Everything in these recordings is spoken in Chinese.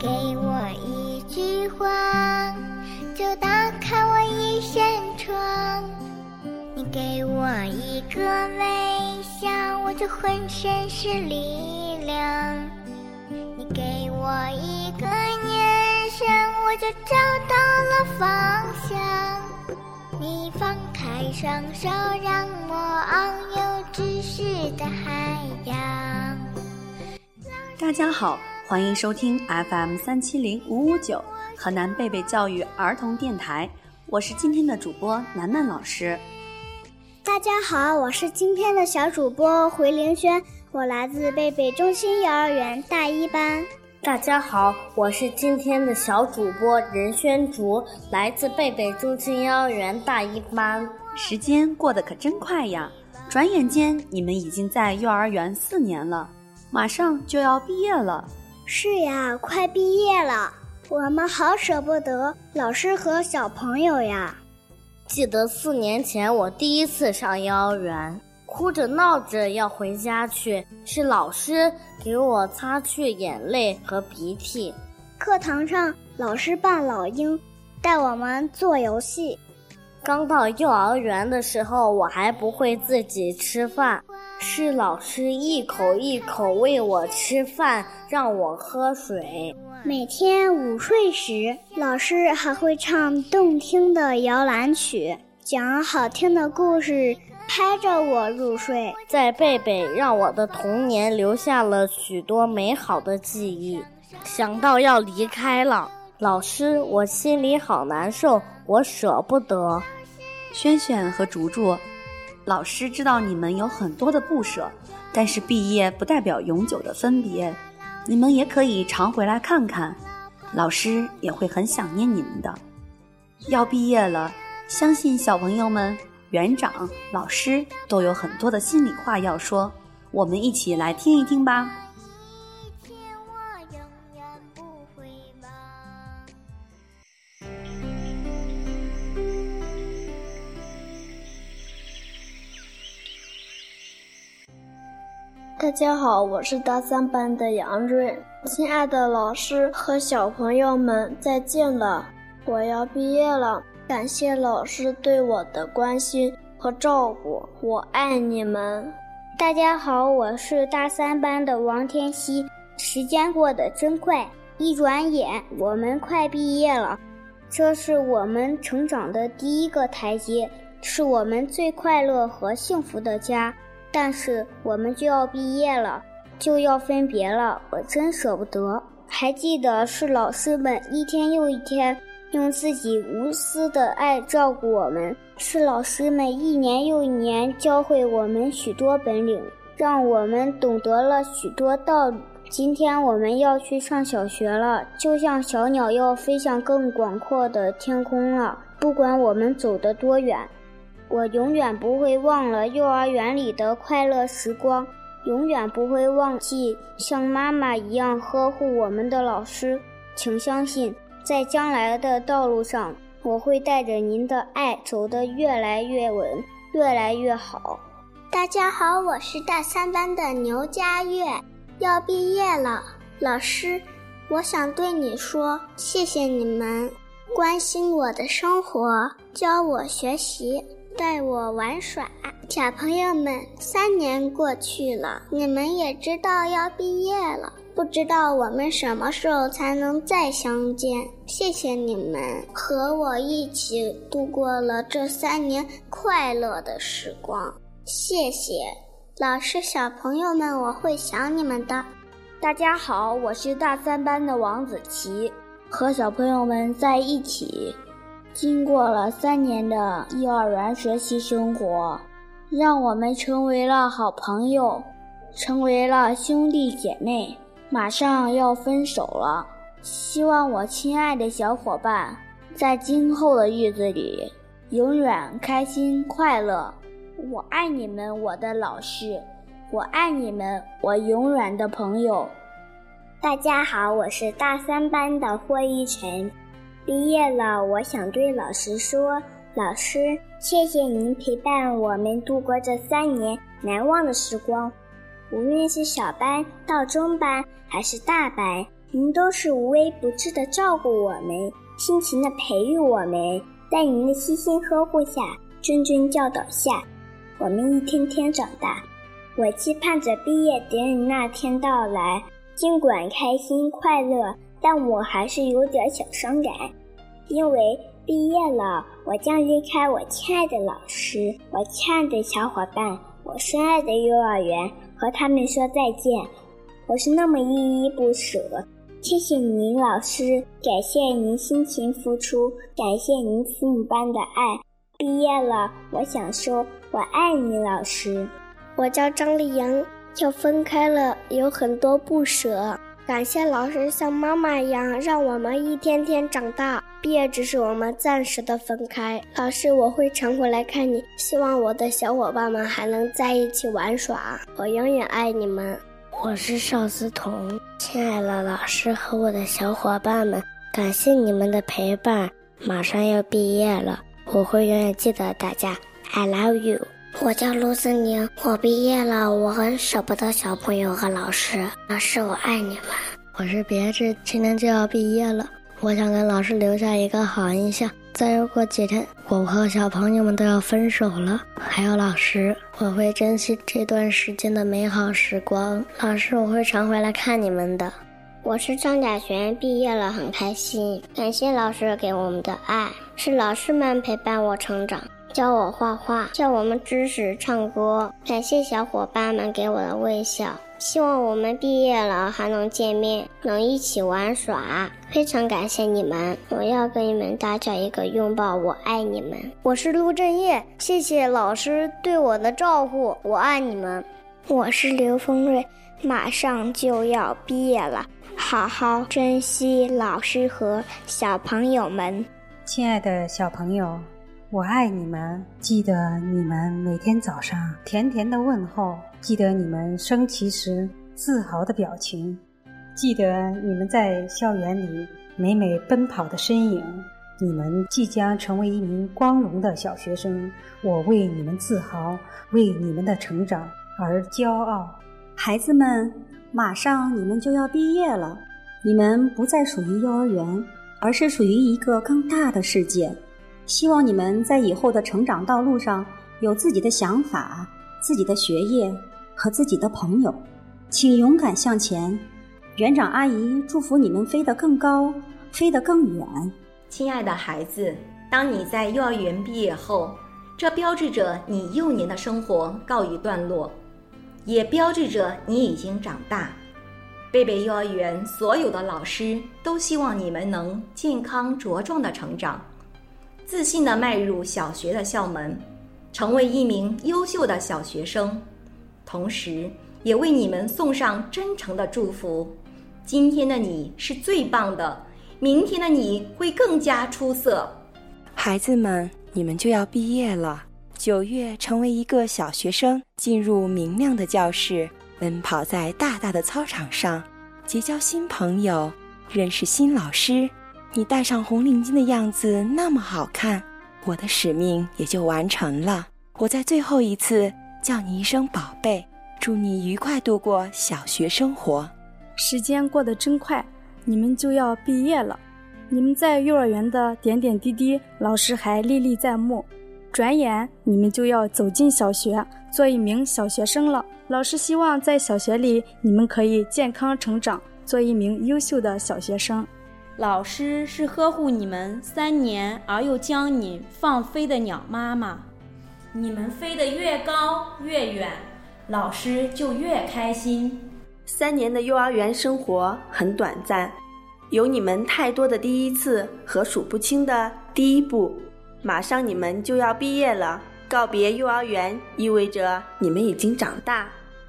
给我一句话，就打开我一扇窗。你给我一个微笑，我就浑身是力量。你给我一个眼神，我就找到了方向。你放开双手，让我遨游知识的海洋。大家好，欢迎收听 FM 三七零五五九河南贝贝教育儿童电台，我是今天的主播楠楠老师。大家好，我是今天的小主播回凌轩，我来自贝贝中心幼儿园大一班。大家好，我是今天的小主播任轩竹，来自贝贝中心幼儿园大一班。时间过得可真快呀，转眼间你们已经在幼儿园四年了。马上就要毕业了，是呀，快毕业了，我们好舍不得老师和小朋友呀。记得四年前我第一次上幼儿园，哭着闹着要回家去，是老师给我擦去眼泪和鼻涕。课堂上，老师扮老鹰，带我们做游戏。刚到幼儿园的时候，我还不会自己吃饭。是老师一口一口喂我吃饭，让我喝水。每天午睡时，老师还会唱动听的摇篮曲，讲好听的故事，拍着我入睡。在贝贝让我的童年留下了许多美好的记忆。想到要离开了，老师，我心里好难受，我舍不得。轩轩和竹竹。老师知道你们有很多的不舍，但是毕业不代表永久的分别，你们也可以常回来看看，老师也会很想念你们的。要毕业了，相信小朋友们、园长、老师都有很多的心里话要说，我们一起来听一听吧。大家好，我是大三班的杨瑞。亲爱的老师和小朋友们，再见了！我要毕业了，感谢老师对我的关心和照顾，我爱你们！大家好，我是大三班的王天熙。时间过得真快，一转眼我们快毕业了。这是我们成长的第一个台阶，是我们最快乐和幸福的家。但是我们就要毕业了，就要分别了，我真舍不得。还记得是老师们一天又一天用自己无私的爱照顾我们，是老师们一年又一年教会我们许多本领，让我们懂得了许多道理。今天我们要去上小学了，就像小鸟要飞向更广阔的天空了。不管我们走得多远。我永远不会忘了幼儿园里的快乐时光，永远不会忘记像妈妈一样呵护我们的老师。请相信，在将来的道路上，我会带着您的爱走得越来越稳，越来越好。大家好，我是大三班的牛佳悦，要毕业了，老师，我想对你说，谢谢你们关心我的生活，教我学习。带我玩耍，小朋友们，三年过去了，你们也知道要毕业了，不知道我们什么时候才能再相见。谢谢你们和我一起度过了这三年快乐的时光。谢谢老师，小朋友们，我会想你们的。大家好，我是大三班的王子琪，和小朋友们在一起。经过了三年的幼儿园学习生活，让我们成为了好朋友，成为了兄弟姐妹。马上要分手了，希望我亲爱的小伙伴在今后的日子里永远开心快乐。我爱你们，我的老师，我爱你们，我永远的朋友。大家好，我是大三班的霍一晨。毕业了，我想对老师说：“老师，谢谢您陪伴我们度过这三年难忘的时光。无论是小班到中班还是大班，您都是无微不至的照顾我们，辛勤的培育我们，在您的悉心呵护下，谆谆教导下，我们一天天长大。我期盼着毕业典礼那天到来，尽管开心快乐，但我还是有点小伤感，因为毕业了，我将离开我亲爱的老师，我亲爱的小伙伴，我深爱的幼儿园，和他们说再见。我是那么依依不舍。谢谢您，老师，感谢您辛勤付出，感谢您父母般的爱。毕业了，我想说，我爱你，老师。我叫张丽莹，要分开了，有很多不舍。感谢老师像妈妈一样，让我们一天天长大。毕业只是我们暂时的分开。老师，我会常回来看你，希望我的小伙伴们还能在一起玩耍。我永远爱你们。我是邵思彤，亲爱的老师和我的小伙伴们，感谢你们的陪伴。马上要毕业了，我会永远记得大家。I love you。我叫卢思宁，我毕业了，我很舍不得小朋友和老师。老师，我爱你们。我是别致，今年就要毕业了，我想跟老师留下一个好印象。再过几天，我和小朋友们都要分手了。还有老师，我会珍惜这段时间的美好时光。老师，我会常回来看你们的。我是张甲璇，毕业了很开心，感谢老师给我们的爱，是老师们陪伴我成长，教我画画，教我们知识、唱歌。感谢小伙伴们给我的微笑。希望我们毕业了还能见面，能一起玩耍。非常感谢你们，我要给你们大家一个拥抱，我爱你们。我是陆振业，谢谢老师对我的照顾，我爱你们。我是刘峰瑞，马上就要毕业了，好好珍惜老师和小朋友们。亲爱的小朋友，我爱你们，记得你们每天早上甜甜的问候。记得你们升旗时自豪的表情，记得你们在校园里每每奔跑的身影。你们即将成为一名光荣的小学生，我为你们自豪，为你们的成长而骄傲。孩子们，马上你们就要毕业了，你们不再属于幼儿园，而是属于一个更大的世界。希望你们在以后的成长道路上有自己的想法，自己的学业。和自己的朋友，请勇敢向前。园长阿姨祝福你们飞得更高，飞得更远。亲爱的孩子，当你在幼儿园毕业后，这标志着你幼年的生活告一段落，也标志着你已经长大。贝贝幼儿园所有的老师都希望你们能健康茁壮的成长，自信的迈入小学的校门，成为一名优秀的小学生。同时，也为你们送上真诚的祝福。今天的你是最棒的，明天的你会更加出色。孩子们，你们就要毕业了。九月，成为一个小学生，进入明亮的教室，奔跑在大大的操场上，结交新朋友，认识新老师。你戴上红领巾的样子那么好看，我的使命也就完成了。我在最后一次。叫你一声宝贝，祝你愉快度过小学生活。时间过得真快，你们就要毕业了。你们在幼儿园的点点滴滴，老师还历历在目。转眼你们就要走进小学，做一名小学生了。老师希望在小学里，你们可以健康成长，做一名优秀的小学生。老师是呵护你们三年而又将你放飞的鸟妈妈。你们飞得越高越远，老师就越开心。三年的幼儿园生活很短暂，有你们太多的第一次和数不清的第一步。马上你们就要毕业了，告别幼儿园意味着你们已经长大。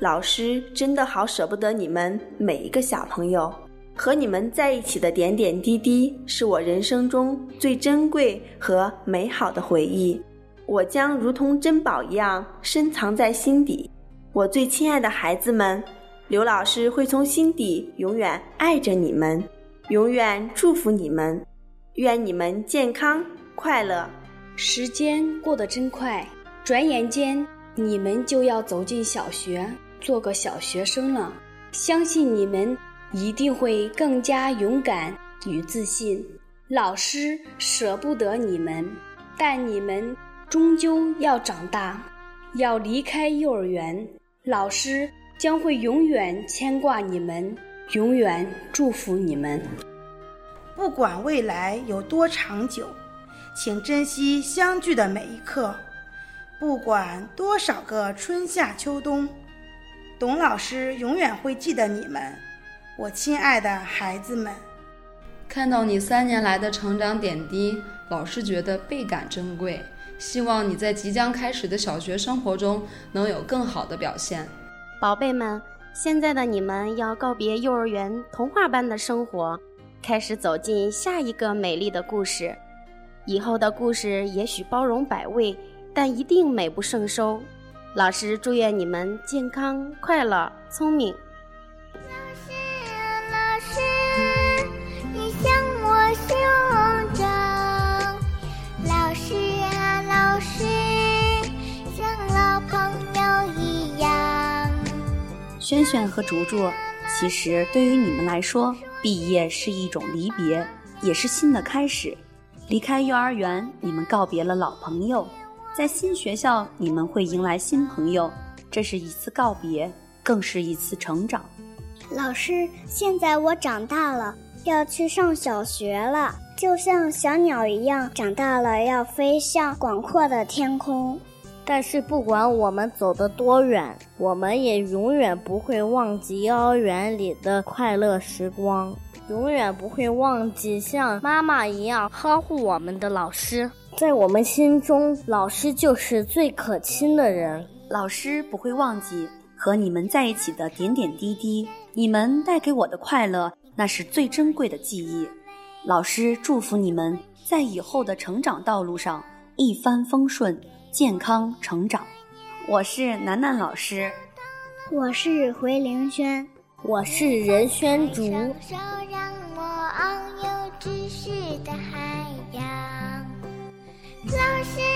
老师真的好舍不得你们每一个小朋友，和你们在一起的点点滴滴是我人生中最珍贵和美好的回忆。我将如同珍宝一样深藏在心底，我最亲爱的孩子们，刘老师会从心底永远爱着你们，永远祝福你们，愿你们健康快乐。时间过得真快，转眼间你们就要走进小学，做个小学生了。相信你们一定会更加勇敢与自信。老师舍不得你们，但你们终究要长大，要离开幼儿园。老师将会永远牵挂你们，永远祝福你们。不管未来有多长久，请珍惜相聚的每一刻。不管多少个春夏秋冬，董老师永远会记得你们，我亲爱的孩子们。看到你三年来的成长点滴，老师觉得倍感珍贵。希望你在即将开始的小学生活中能有更好的表现。宝贝们，现在的你们要告别幼儿园童话般的生活，开始走进下一个美丽的故事。以后的故事也许包容百味，但一定美不胜收。老师祝愿你们健康、快乐、聪明。轩轩和竹竹，其实对于你们来说，毕业是一种离别，也是新的开始。离开幼儿园，你们告别了老朋友；在新学校，你们会迎来新朋友。这是一次告别，更是一次成长。老师，现在我长大了，要去上小学了，就像小鸟一样，长大了要飞向广阔的天空。但是不管我们走得多远，我们也永远不会忘记幼儿园里的快乐时光，永远不会忘记像妈妈一样呵护我们的老师。在我们心中，老师就是最可亲的人。老师不会忘记和你们在一起的点点滴滴，你们带给我的快乐，那是最珍贵的记忆。老师祝福你们在以后的成长道路上一帆风顺。健康成长，我是楠楠老师，我是回凌轩，我是任轩竹。老师，